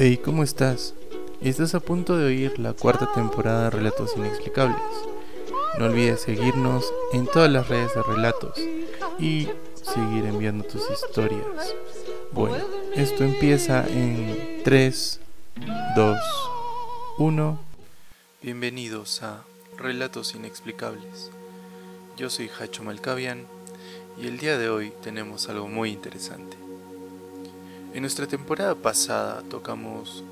Hey, ¿cómo estás? Estás a punto de oír la cuarta temporada de Relatos Inexplicables. No olvides seguirnos en todas las redes de relatos y seguir enviando tus historias. Bueno, esto empieza en 3, 2, 1. Bienvenidos a Relatos Inexplicables. Yo soy Hacho Malcavian y el día de hoy tenemos algo muy interesante. En nuestra temporada pasada tocamos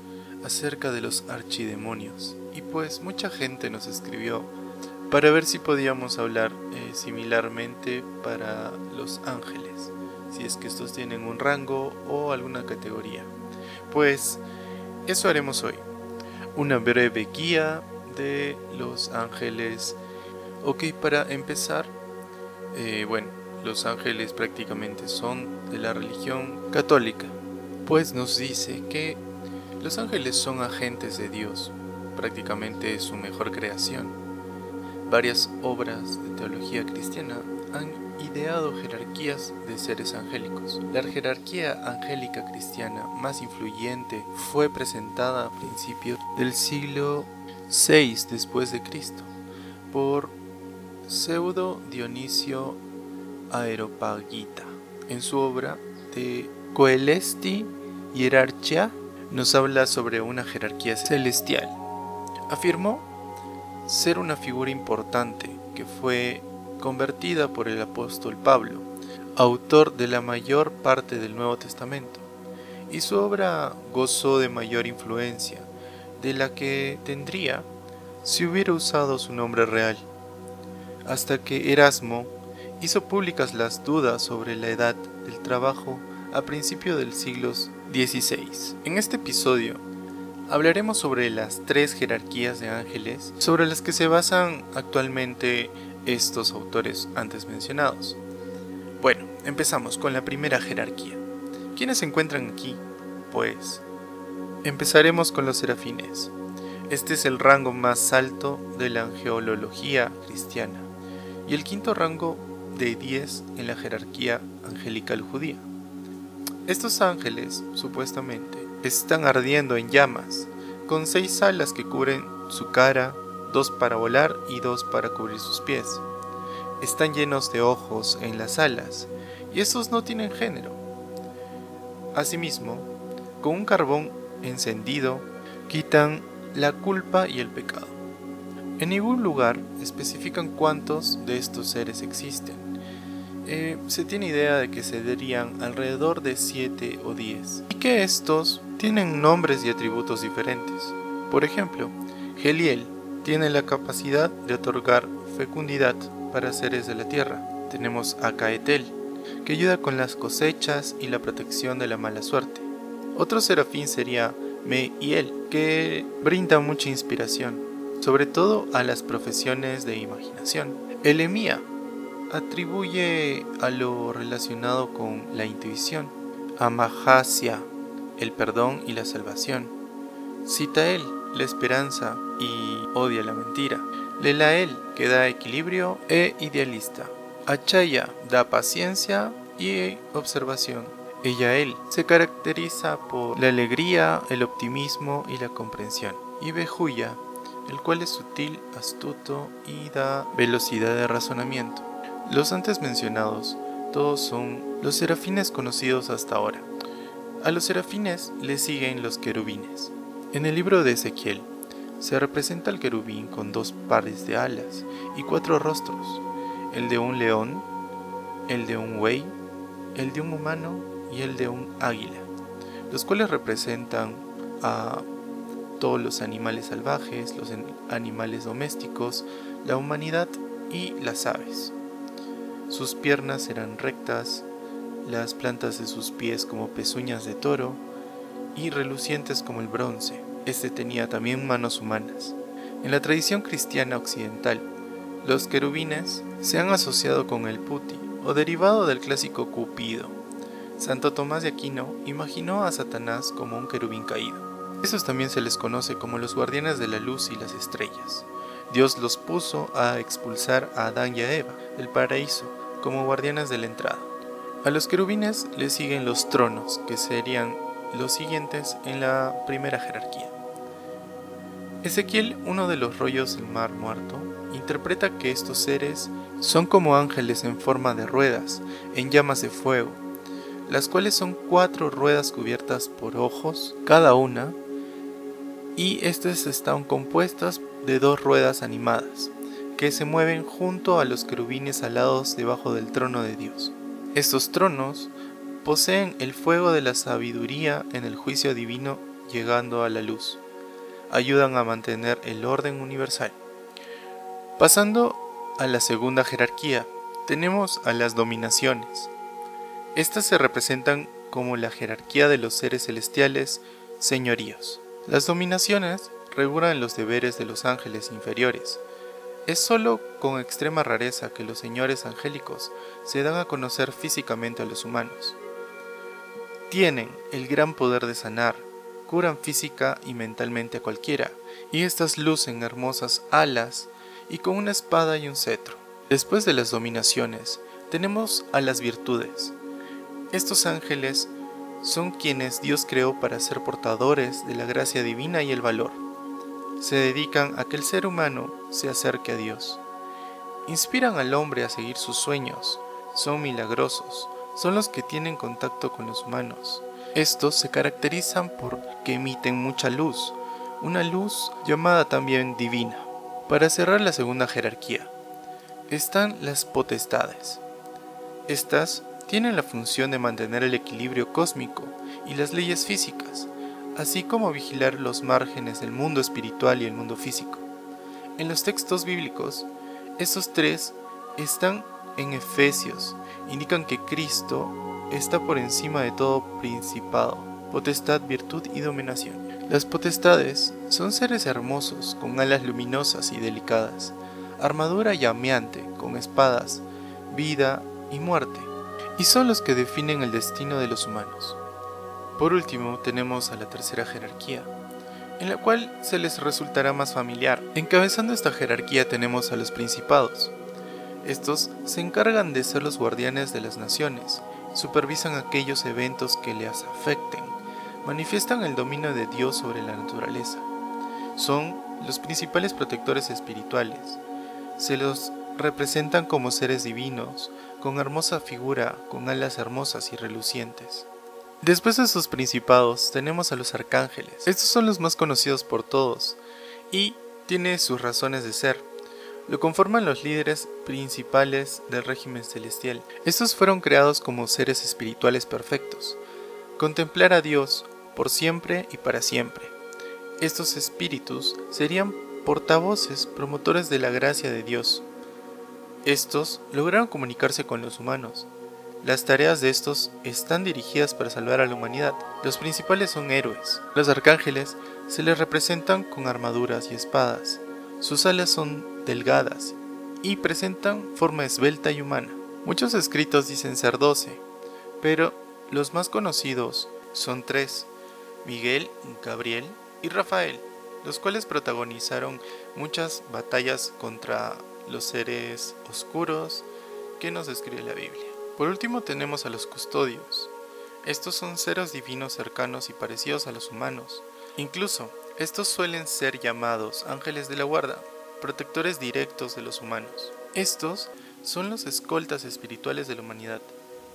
acerca de los archidemonios y pues mucha gente nos escribió para ver si podíamos hablar eh, similarmente para los ángeles, si es que estos tienen un rango o alguna categoría. Pues eso haremos hoy, una breve guía de los ángeles. Ok, para empezar, eh, bueno, los ángeles prácticamente son de la religión católica pues nos dice que los ángeles son agentes de Dios, prácticamente su mejor creación. Varias obras de teología cristiana han ideado jerarquías de seres angélicos. La jerarquía angélica cristiana más influyente fue presentada a principios del siglo VI después de Cristo por Pseudo Dionisio Aeropagita en su obra de Coelesti Hierarquía nos habla sobre una jerarquía celestial. Afirmó ser una figura importante que fue convertida por el apóstol Pablo, autor de la mayor parte del Nuevo Testamento, y su obra gozó de mayor influencia de la que tendría si hubiera usado su nombre real, hasta que Erasmo hizo públicas las dudas sobre la edad del trabajo a principios del siglo XVI. En este episodio hablaremos sobre las tres jerarquías de ángeles sobre las que se basan actualmente estos autores antes mencionados. Bueno, empezamos con la primera jerarquía. ¿Quiénes se encuentran aquí? Pues empezaremos con los serafines. Este es el rango más alto de la angelología cristiana y el quinto rango de 10 en la jerarquía angelical judía. Estos ángeles, supuestamente, están ardiendo en llamas, con seis alas que cubren su cara, dos para volar y dos para cubrir sus pies. Están llenos de ojos en las alas, y estos no tienen género. Asimismo, con un carbón encendido, quitan la culpa y el pecado. En ningún lugar especifican cuántos de estos seres existen eh, se tiene idea de que se darían alrededor de 7 o 10 y que estos tienen nombres y atributos diferentes. Por ejemplo, Geliel tiene la capacidad de otorgar fecundidad para seres de la tierra. Tenemos a Caetel, que ayuda con las cosechas y la protección de la mala suerte. Otro serafín sería Meiel, que brinda mucha inspiración, sobre todo a las profesiones de imaginación. Elemía atribuye a lo relacionado con la intuición, a Mahasia, el perdón y la salvación, Citael, la esperanza y odia la mentira, Lelael, que da equilibrio e idealista, Achaya, da paciencia y observación, Eyael se caracteriza por la alegría, el optimismo y la comprensión, y Bejuya, el cual es sutil, astuto y da velocidad de razonamiento. Los antes mencionados, todos son los serafines conocidos hasta ahora. A los serafines le siguen los querubines. En el libro de Ezequiel se representa al querubín con dos pares de alas y cuatro rostros, el de un león, el de un buey, el de un humano y el de un águila, los cuales representan a todos los animales salvajes, los animales domésticos, la humanidad y las aves. Sus piernas eran rectas, las plantas de sus pies como pezuñas de toro y relucientes como el bronce. Este tenía también manos humanas. En la tradición cristiana occidental, los querubines se han asociado con el puti, o derivado del clásico Cupido. Santo Tomás de Aquino imaginó a Satanás como un querubín caído. Estos también se les conoce como los guardianes de la luz y las estrellas. Dios los puso a expulsar a Adán y a Eva del paraíso como guardianes de la entrada. A los querubines le siguen los tronos, que serían los siguientes en la primera jerarquía. Ezequiel, uno de los rollos del mar muerto, interpreta que estos seres son como ángeles en forma de ruedas, en llamas de fuego, las cuales son cuatro ruedas cubiertas por ojos cada una, y estas están compuestas de dos ruedas animadas, que se mueven junto a los querubines alados debajo del trono de Dios. Estos tronos poseen el fuego de la sabiduría en el juicio divino llegando a la luz ayudan a mantener el orden universal. Pasando a la segunda jerarquía, tenemos a las dominaciones. Estas se representan como la jerarquía de los seres celestiales, señoríos. Las dominaciones regulan los deberes de los ángeles inferiores. Es solo con extrema rareza que los señores angélicos se dan a conocer físicamente a los humanos. Tienen el gran poder de sanar, curan física y mentalmente a cualquiera, y estas lucen hermosas alas y con una espada y un cetro. Después de las dominaciones, tenemos a las virtudes. Estos ángeles son quienes Dios creó para ser portadores de la gracia divina y el valor. Se dedican a que el ser humano se acerque a Dios. Inspiran al hombre a seguir sus sueños, son milagrosos, son los que tienen contacto con los humanos, estos se caracterizan por que emiten mucha luz, una luz llamada también divina. Para cerrar la segunda jerarquía, están las potestades. Estas tienen la función de mantener el equilibrio cósmico y las leyes físicas, así como vigilar los márgenes del mundo espiritual y el mundo físico. En los textos bíblicos, estos tres están en Efesios, indican que Cristo está por encima de todo principado, potestad, virtud y dominación. Las potestades son seres hermosos con alas luminosas y delicadas, armadura llameante con espadas, vida y muerte, y son los que definen el destino de los humanos. Por último tenemos a la tercera jerarquía, en la cual se les resultará más familiar. Encabezando esta jerarquía tenemos a los principados. Estos se encargan de ser los guardianes de las naciones supervisan aquellos eventos que les afecten, manifiestan el dominio de Dios sobre la naturaleza. Son los principales protectores espirituales. Se los representan como seres divinos, con hermosa figura, con alas hermosas y relucientes. Después de sus principados tenemos a los arcángeles. Estos son los más conocidos por todos y tiene sus razones de ser. Lo conforman los líderes principales del régimen celestial. Estos fueron creados como seres espirituales perfectos. Contemplar a Dios por siempre y para siempre. Estos espíritus serían portavoces, promotores de la gracia de Dios. Estos lograron comunicarse con los humanos. Las tareas de estos están dirigidas para salvar a la humanidad. Los principales son héroes. Los arcángeles se les representan con armaduras y espadas. Sus alas son delgadas y presentan forma esbelta y humana. Muchos escritos dicen ser doce, pero los más conocidos son tres, Miguel, Gabriel y Rafael, los cuales protagonizaron muchas batallas contra los seres oscuros que nos describe la Biblia. Por último tenemos a los custodios. Estos son seres divinos cercanos y parecidos a los humanos. Incluso, estos suelen ser llamados ángeles de la guarda, protectores directos de los humanos. Estos son los escoltas espirituales de la humanidad.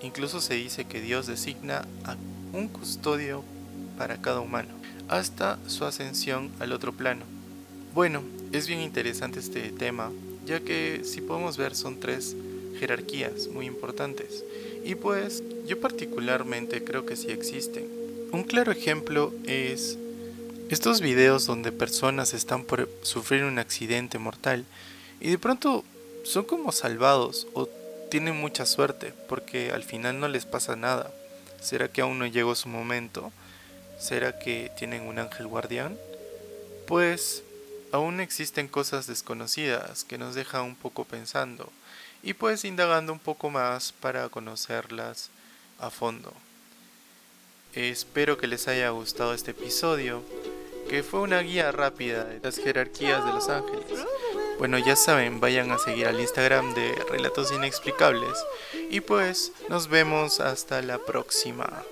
Incluso se dice que Dios designa a un custodio para cada humano, hasta su ascensión al otro plano. Bueno, es bien interesante este tema, ya que si podemos ver son tres jerarquías muy importantes. Y pues yo particularmente creo que sí existen. Un claro ejemplo es estos videos donde personas están por sufrir un accidente mortal y de pronto son como salvados o tienen mucha suerte porque al final no les pasa nada. ¿Será que aún no llegó su momento? ¿Será que tienen un ángel guardián? Pues aún existen cosas desconocidas que nos dejan un poco pensando y pues indagando un poco más para conocerlas a fondo. Espero que les haya gustado este episodio que fue una guía rápida de las jerarquías de los ángeles. Bueno, ya saben, vayan a seguir al Instagram de Relatos Inexplicables y pues nos vemos hasta la próxima.